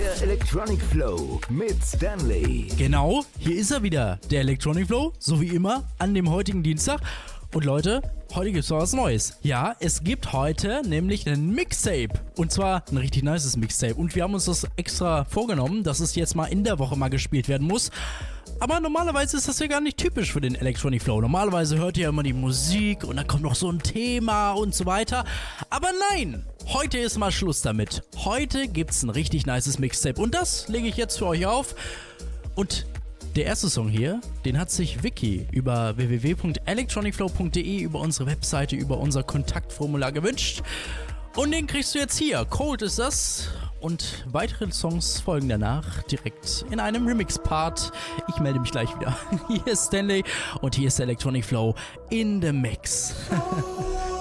Der Electronic Flow mit Stanley. Genau, hier ist er wieder, der Electronic Flow, so wie immer, an dem heutigen Dienstag. Und Leute, heute gibt's mal was Neues. Ja, es gibt heute nämlich ein Mixtape. Und zwar ein richtig nices Mixtape. Und wir haben uns das extra vorgenommen, dass es jetzt mal in der Woche mal gespielt werden muss. Aber normalerweise ist das ja gar nicht typisch für den Electronic Flow. Normalerweise hört ihr ja immer die Musik und dann kommt noch so ein Thema und so weiter. Aber nein, heute ist mal Schluss damit. Heute gibt's ein richtig nices Mixtape und das lege ich jetzt für euch auf. Und der erste Song hier, den hat sich Vicky über www.electronicflow.de über unsere Webseite, über unser Kontaktformular gewünscht. Und den kriegst du jetzt hier. Cold ist das. Und weitere Songs folgen danach direkt in einem Remix-Part. Ich melde mich gleich wieder. Hier ist Stanley und hier ist Electronic Flow in the Mix.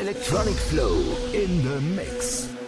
Electronic Flow in the Mix.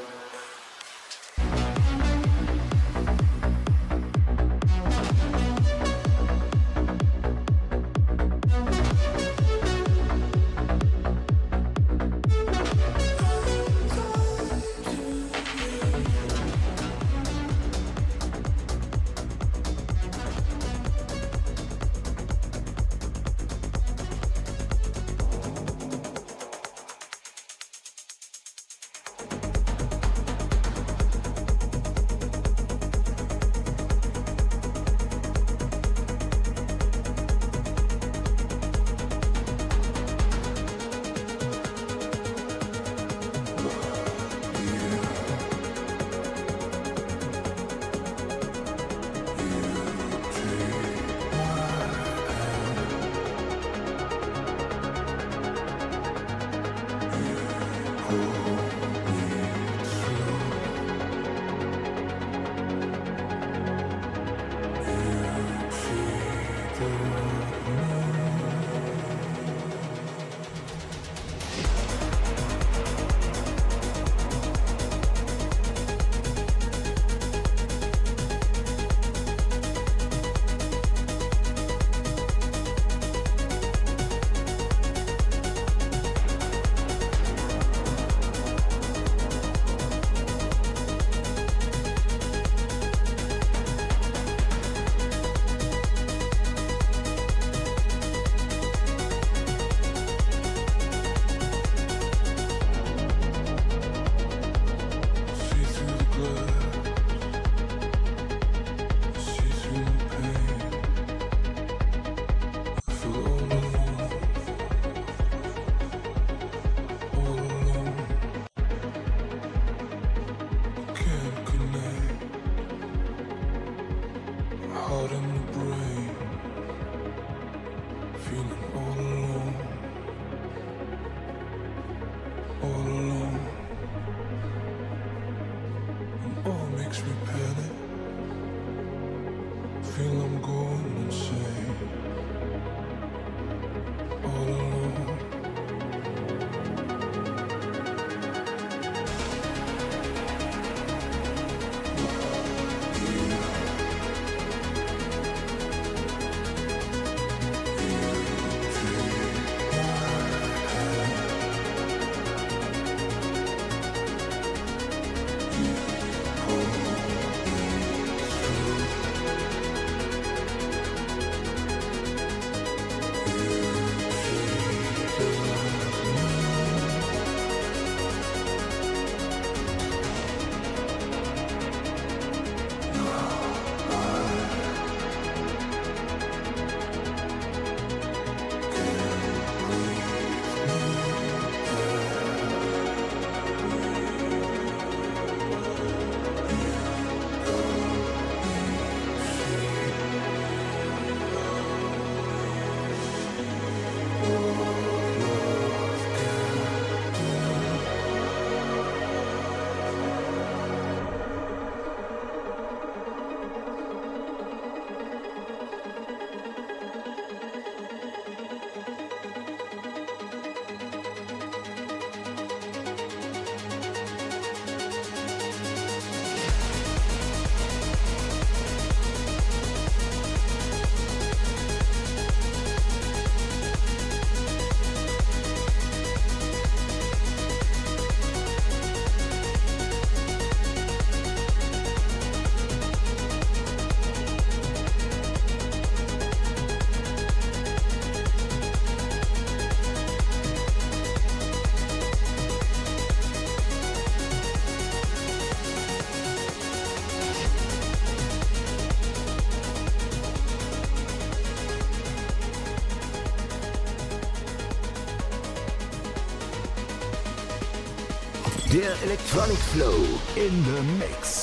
Electronic Flow in the Mix.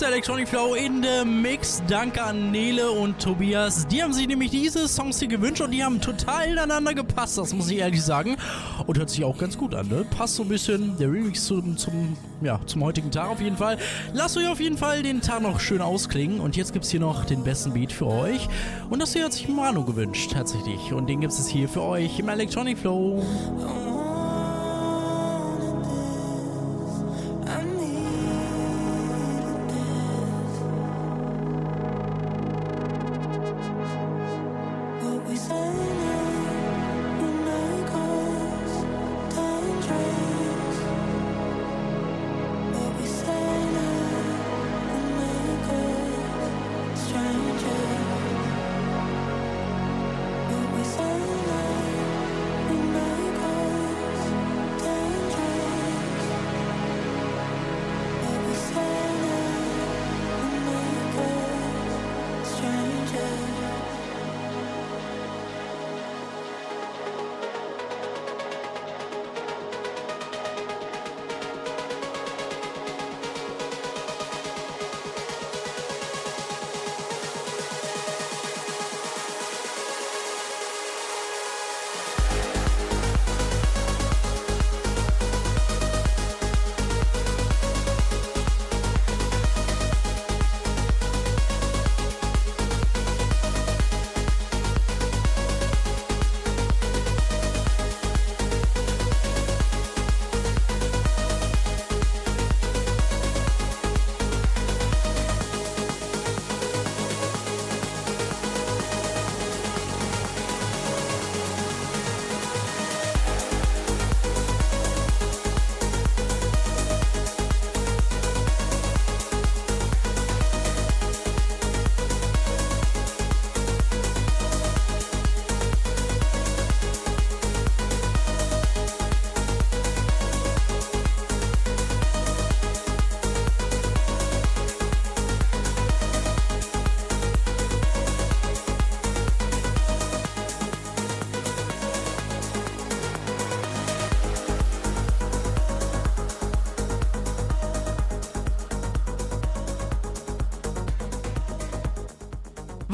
Ist Electronic Flow in the Mix. Danke an Nele und Tobias. Die haben sich nämlich diese Songs hier gewünscht und die haben total ineinander gepasst, das muss ich ehrlich sagen. Und hört sich auch ganz gut an, ne? Passt so ein bisschen der Remix zum, zum, ja, zum heutigen Tag auf jeden Fall. Lasst euch auf jeden Fall den Tag noch schön ausklingen. Und jetzt gibt es hier noch den besten Beat für euch. Und das hier hat sich Manu gewünscht, tatsächlich. Und den gibt es hier für euch im Electronic Flow.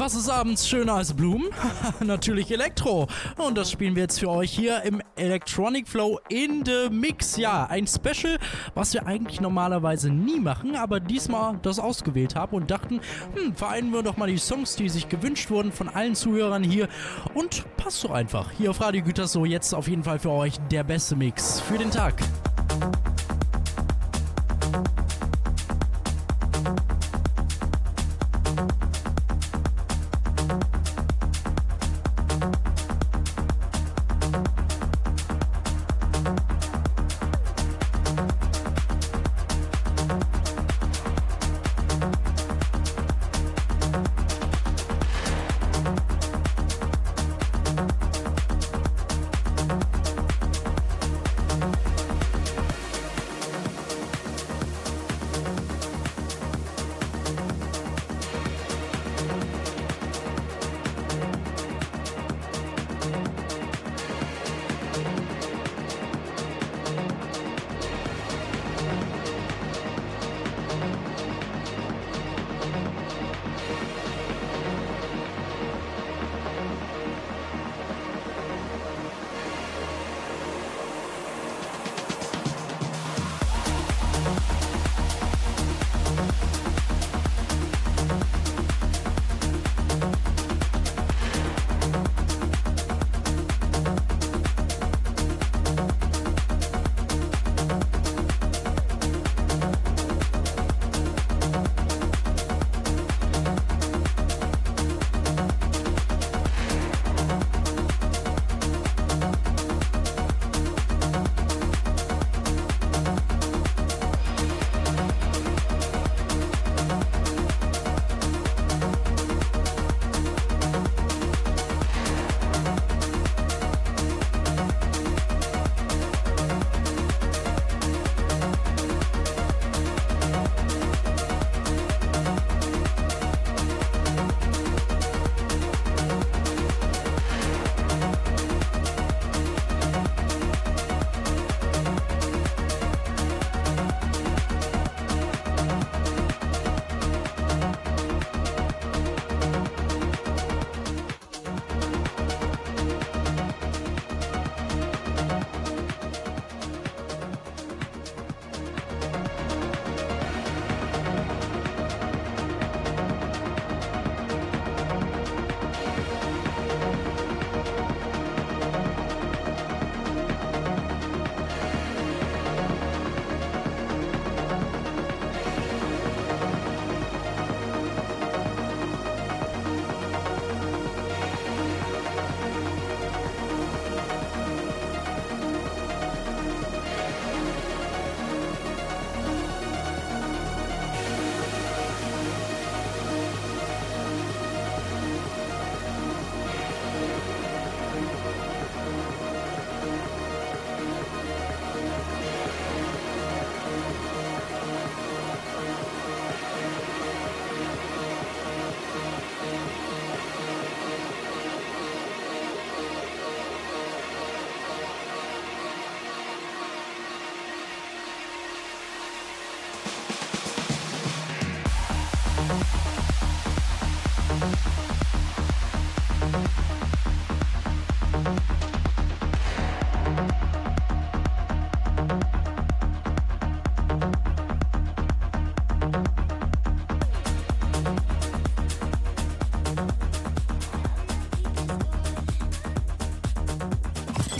Was ist abends schöner als Blumen? Natürlich Elektro. Und das spielen wir jetzt für euch hier im Electronic Flow in the Mix. Ja, ein Special, was wir eigentlich normalerweise nie machen, aber diesmal das ausgewählt haben und dachten, hm, vereinen wir doch mal die Songs, die sich gewünscht wurden von allen Zuhörern hier und passt so einfach. Hier auf Radio Gütersloh jetzt auf jeden Fall für euch der beste Mix für den Tag.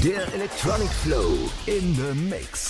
Der Electronic Flow in the Mix.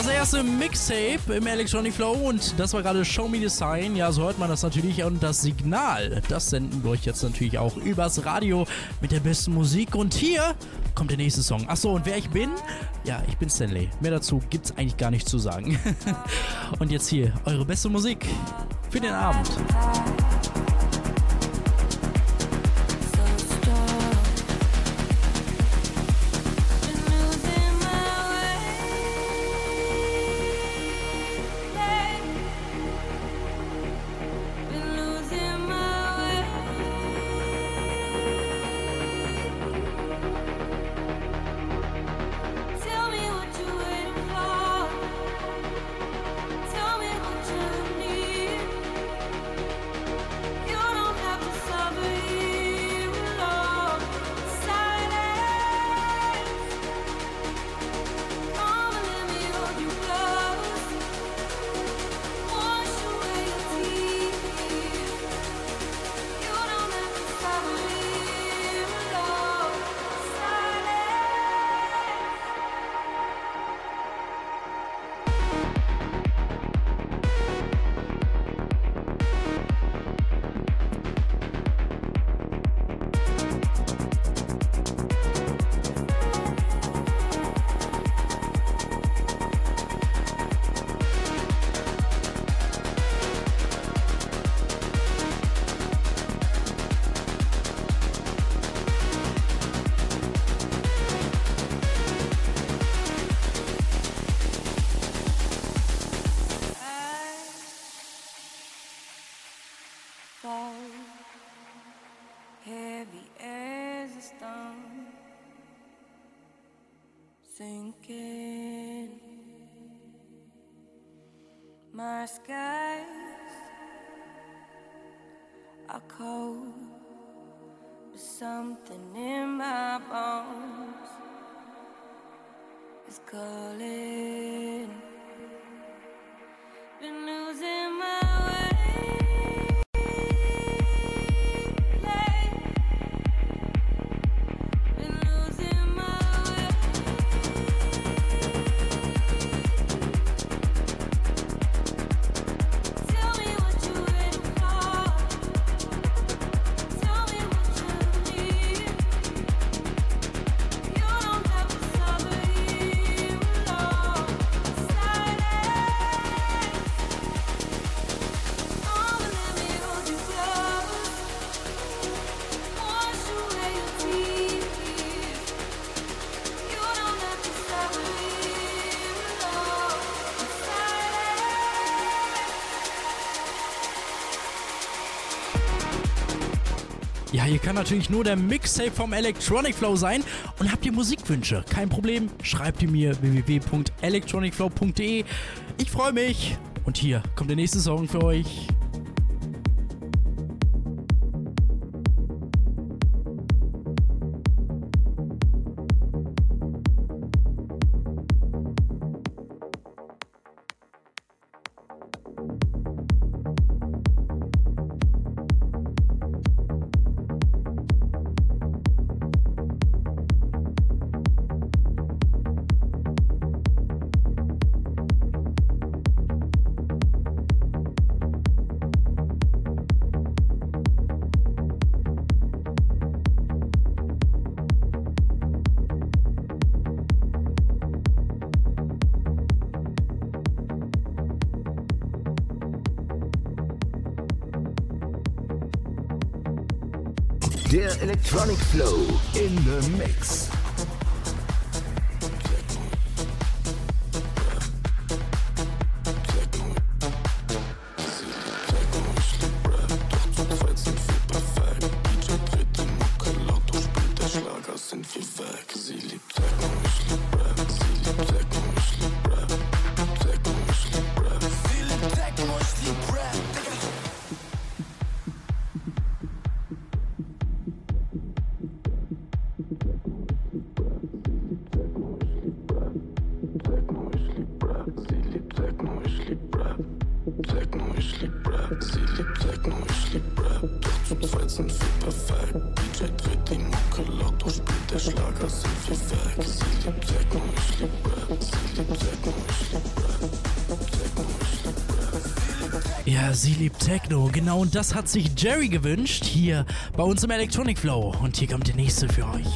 Das erste Mixtape im Electronic Flow und das war gerade Show Me Design. Ja, so hört man das natürlich und das Signal, das senden wir euch jetzt natürlich auch übers Radio mit der besten Musik. Und hier kommt der nächste Song. Achso, und wer ich bin? Ja, ich bin Stanley. Mehr dazu gibt's eigentlich gar nicht zu sagen. und jetzt hier eure beste Musik für den Abend. Something in my bones is calling. Ja, hier kann natürlich nur der Mixtape vom Electronic Flow sein. Und habt ihr Musikwünsche? Kein Problem, schreibt die mir www.electronicflow.de. Ich freue mich. Und hier kommt der nächste Song für euch. Electronic Flow in the Mix. Ja, sie liebt Techno. Genau, und das hat sich Jerry gewünscht hier bei uns im Electronic Flow. Und hier kommt der nächste für euch.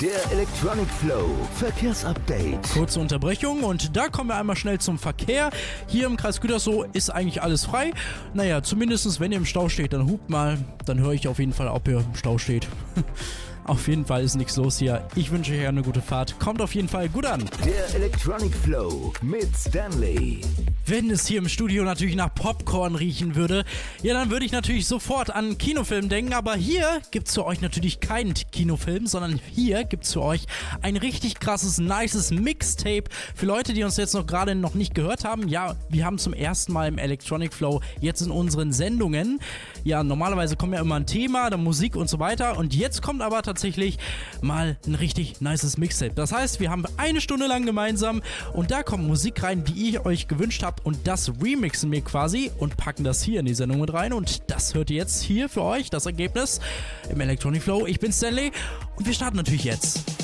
Der Electronic Flow Verkehrsupdate. Kurze Unterbrechung und da kommen wir einmal schnell zum Verkehr. Hier im Kreis Gütersloh ist eigentlich alles frei. Naja, zumindest wenn ihr im Stau steht, dann hupt mal. Dann höre ich auf jeden Fall, ob ihr im Stau steht. auf jeden Fall ist nichts los hier. Ich wünsche euch eine gute Fahrt. Kommt auf jeden Fall gut an. Der Electronic Flow mit Stanley. Wenn es hier im Studio natürlich nach Popcorn riechen würde, ja, dann würde ich natürlich sofort an Kinofilm denken. Aber hier gibt es für euch natürlich keinen Kinofilm, sondern hier gibt es für euch ein richtig krasses, nices Mixtape für Leute, die uns jetzt noch gerade noch nicht gehört haben. Ja, wir haben zum ersten Mal im Electronic Flow jetzt in unseren Sendungen. Ja, normalerweise kommt ja immer ein Thema, dann Musik und so weiter. Und jetzt kommt aber tatsächlich mal ein richtig nices Mixtape. Das heißt, wir haben eine Stunde lang gemeinsam und da kommt Musik rein, die ihr euch gewünscht habt und das remixen wir quasi und packen das hier in die Sendung mit rein und das hört ihr jetzt hier für euch, das Ergebnis im Electronic Flow. Ich bin Stanley und wir starten natürlich jetzt.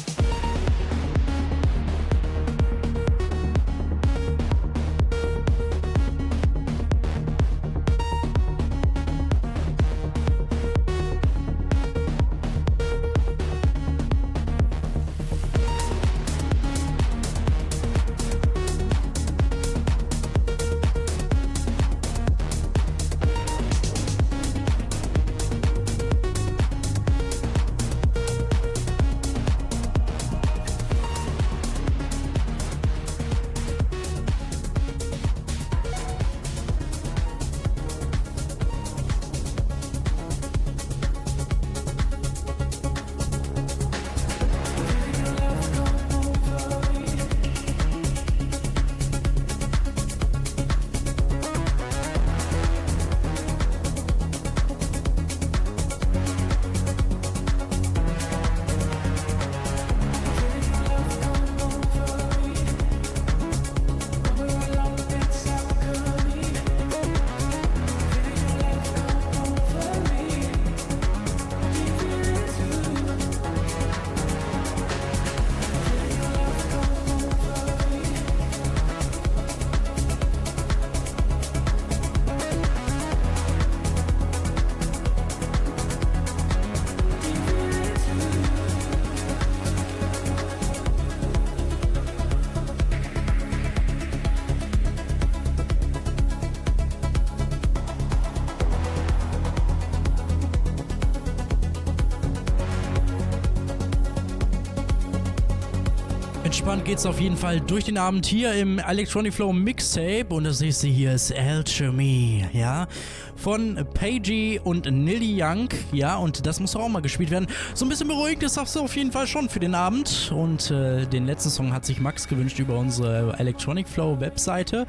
Entspannt geht's auf jeden Fall durch den Abend hier im Electronic Flow Mixtape und das nächste hier ist Alchemy, ja, von Pagy und Nilly Young, ja, und das muss auch mal gespielt werden. So ein bisschen beruhigt ist das auf jeden Fall schon für den Abend und äh, den letzten Song hat sich Max gewünscht über unsere Electronic Flow Webseite.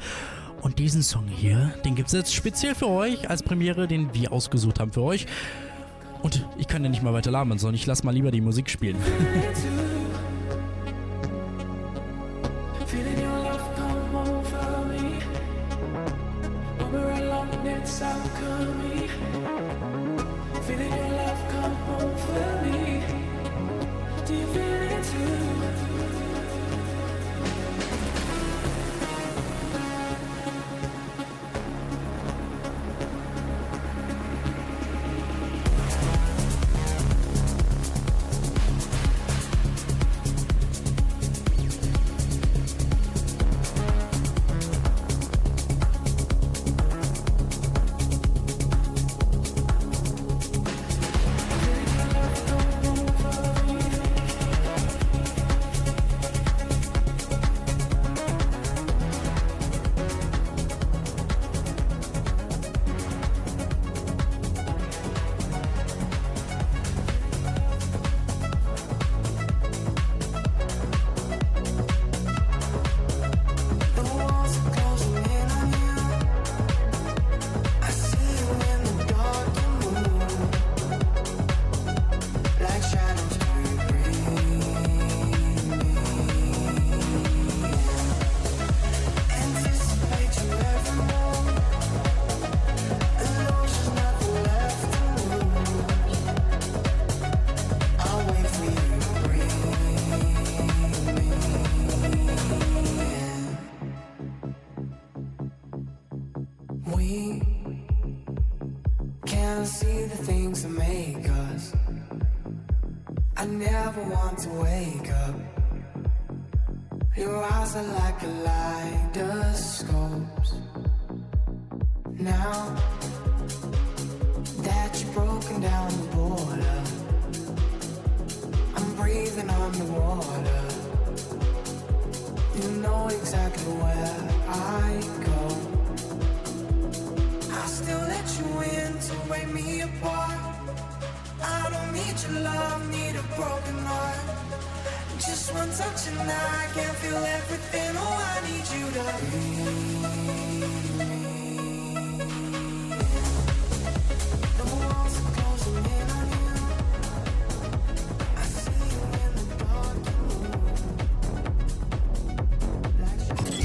Und diesen Song hier, den gibt's jetzt speziell für euch als Premiere, den wir ausgesucht haben für euch. Und ich kann ja nicht mal weiter labern, sondern ich lasse mal lieber die Musik spielen. alive.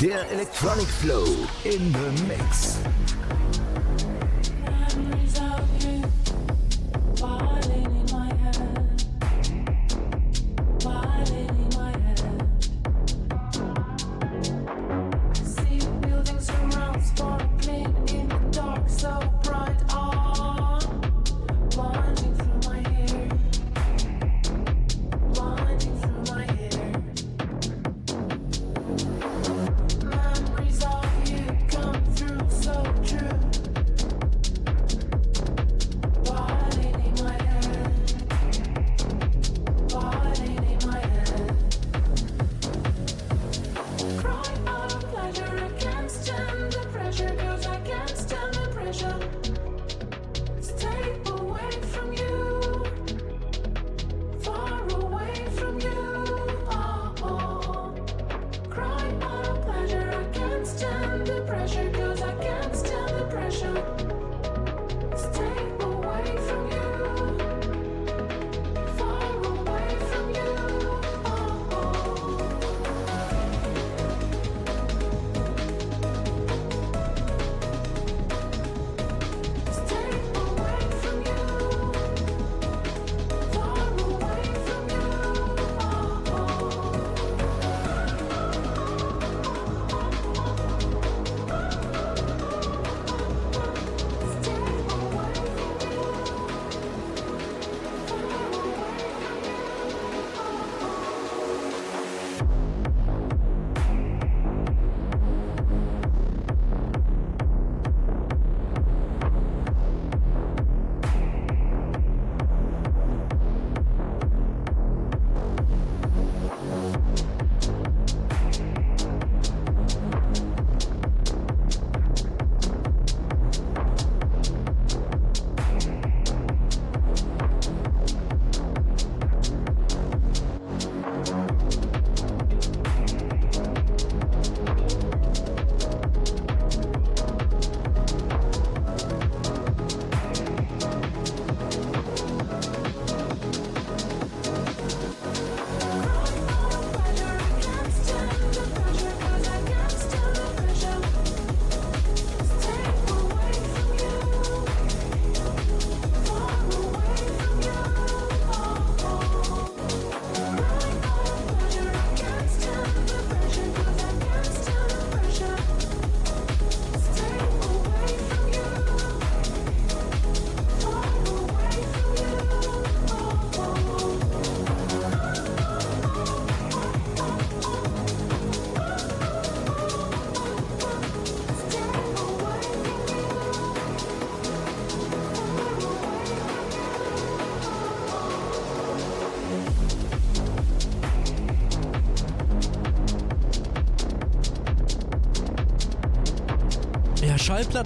Der Electronic Flow in the Mix.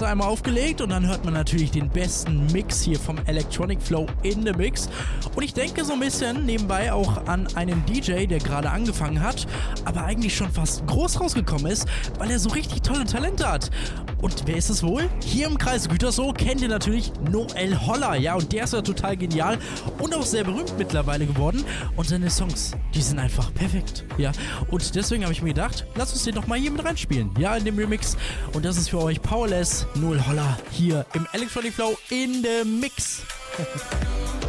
Einmal aufgelegt und dann hört man natürlich den besten Mix hier vom Electronic Flow in the Mix. Und ich denke so ein bisschen nebenbei auch an einen DJ, der gerade angefangen hat, aber eigentlich schon fast groß rausgekommen ist, weil er so richtig tolle Talente hat. Und wer ist es wohl? Hier im Kreis Gütersloh kennt ihr natürlich Noel Holler, ja, und der ist ja total genial und auch sehr berühmt mittlerweile geworden. Und seine Songs, die sind einfach perfekt, ja. Und deswegen habe ich mir gedacht, lass uns den doch mal hier mit reinspielen, ja, in dem Remix. Und das ist für euch Powerless Noel Holler hier im Electronic Flow in the Mix.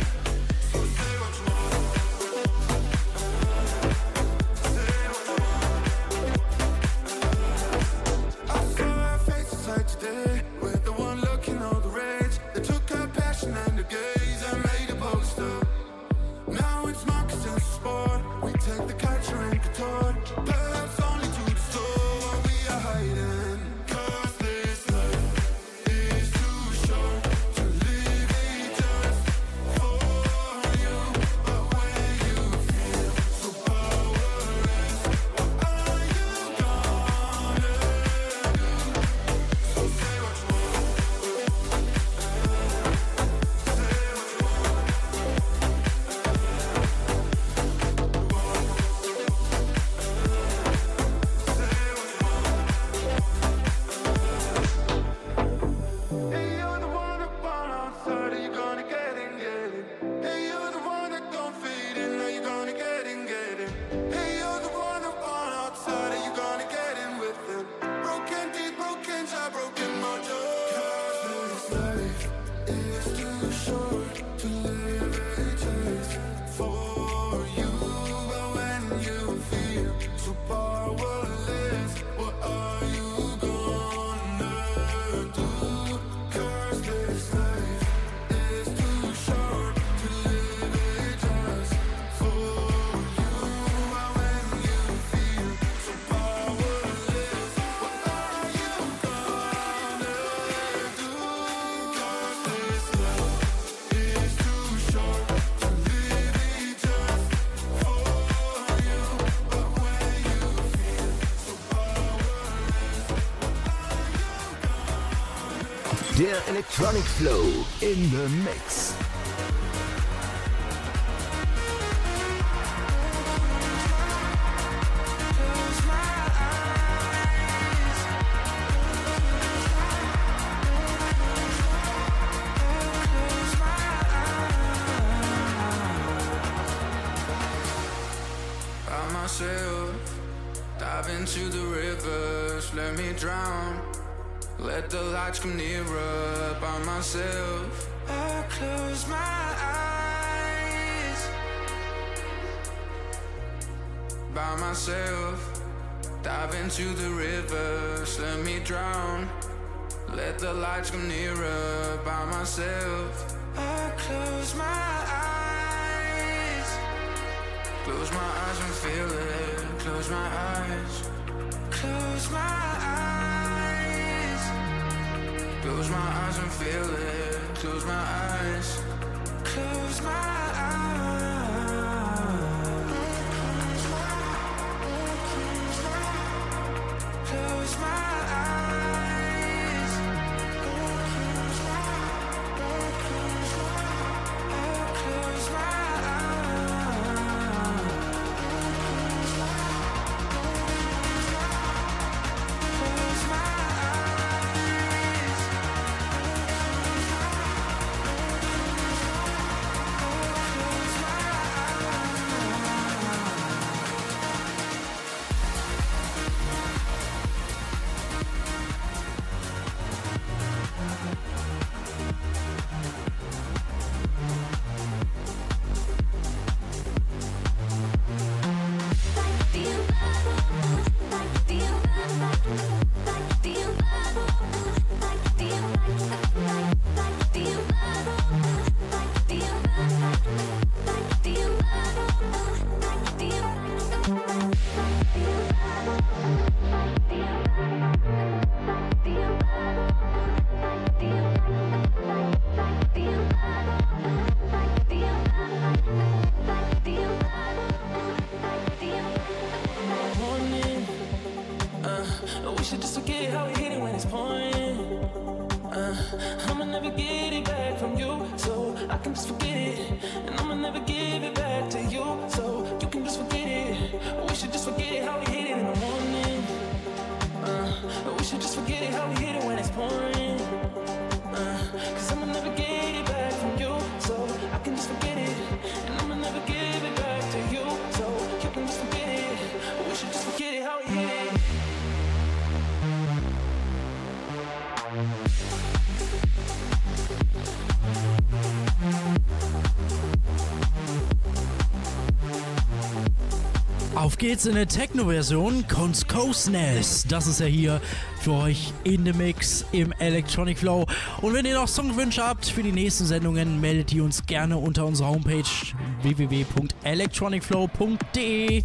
Electronic Flow in the mix. my eyes, close my eyes. Geht's in der Techno-Version Consciousness. Das ist ja hier für euch in the Mix im Electronic Flow. Und wenn ihr noch Songwünsche habt für die nächsten Sendungen, meldet ihr uns gerne unter unserer Homepage www.electronicflow.de.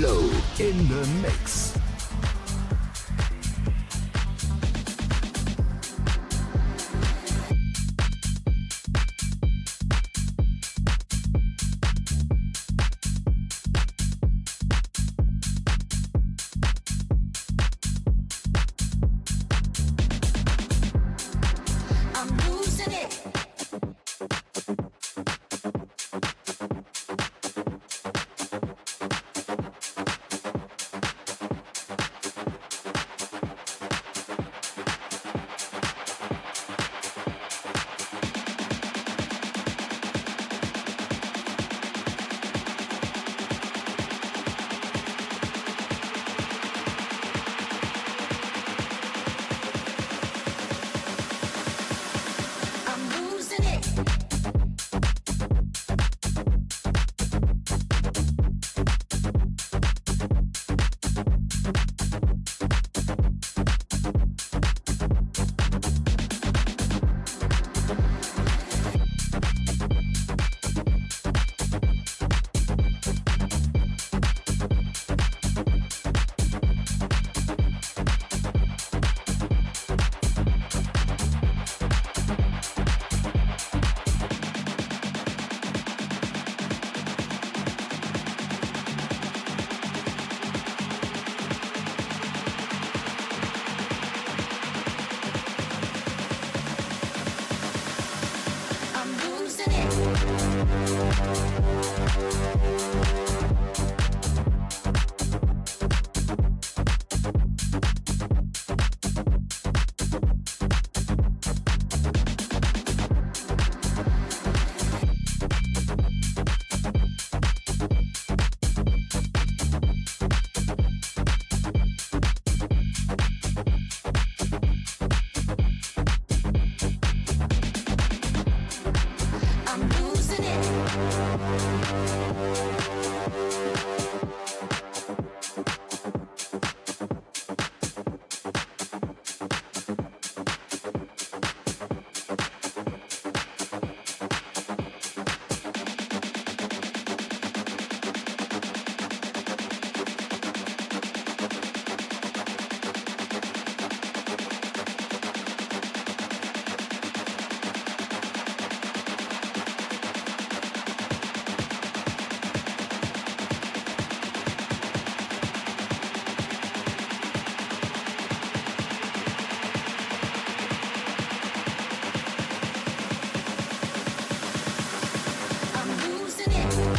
Flow in the mix.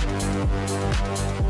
うん。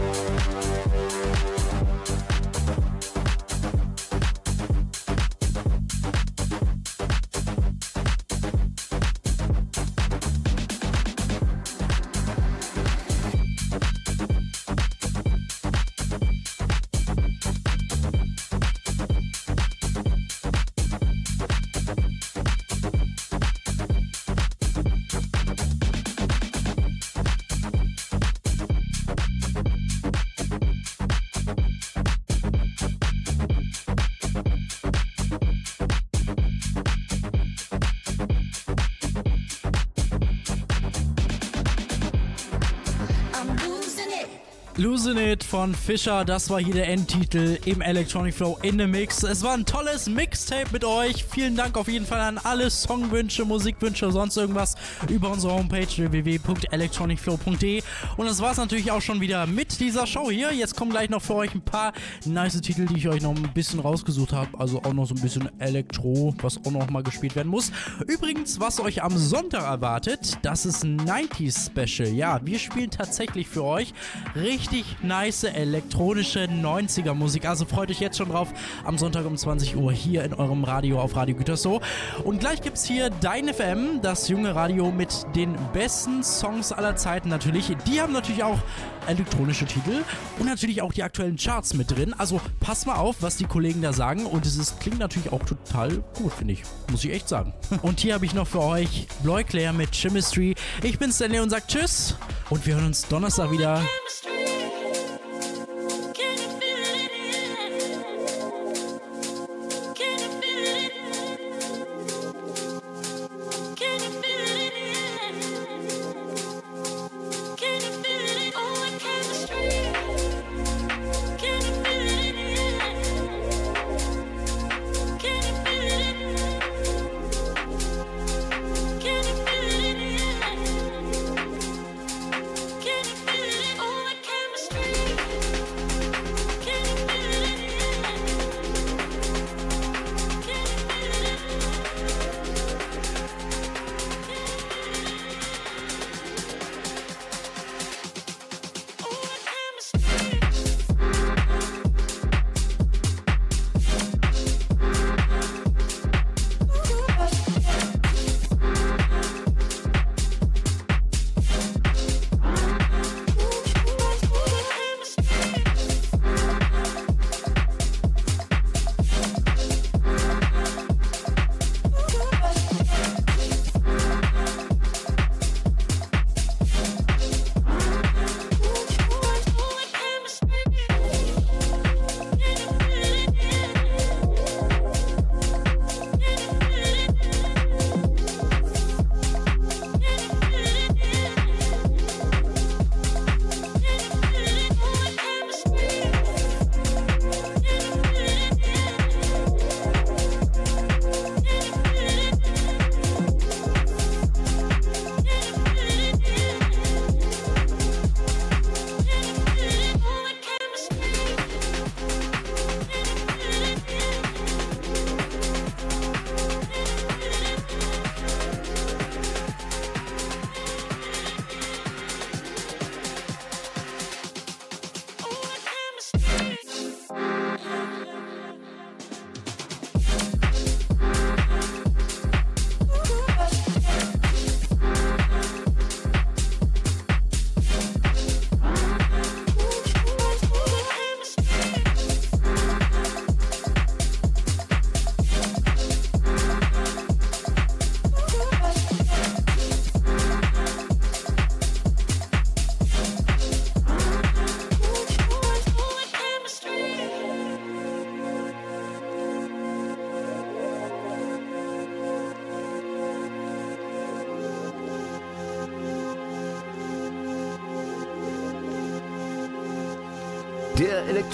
Losing It von Fischer, das war hier der Endtitel im Electronic Flow in the Mix. Es war ein tolles Mixtape mit euch. Vielen Dank auf jeden Fall an alle Songwünsche, Musikwünsche, sonst irgendwas über unsere Homepage www.electronicflow.de. Und das war es natürlich auch schon wieder mit dieser Show hier. Jetzt kommen gleich noch für euch ein paar nice Titel, die ich euch noch ein bisschen rausgesucht habe. Also auch noch so ein bisschen Elektro, was auch noch mal gespielt werden muss. Übrigens, was euch am Sonntag erwartet, das ist 90s Special. Ja, wir spielen tatsächlich für euch richtig nice elektronische 90er Musik. Also freut euch jetzt schon drauf am Sonntag um 20 Uhr hier in eurem Radio auf Radio Gütersloh. Und gleich gibt's hier Dein FM, das junge Radio mit den besten Songs aller Zeiten natürlich. Die haben natürlich auch elektronische Titel und natürlich auch die aktuellen Charts mit drin. Also passt mal auf, was die Kollegen da sagen und es ist, klingt natürlich auch total gut, finde ich. Muss ich echt sagen. Und hier habe ich noch für euch Bloy Claire mit Chemistry. Ich bin Stanley und sag Tschüss und wir hören uns Donnerstag wieder.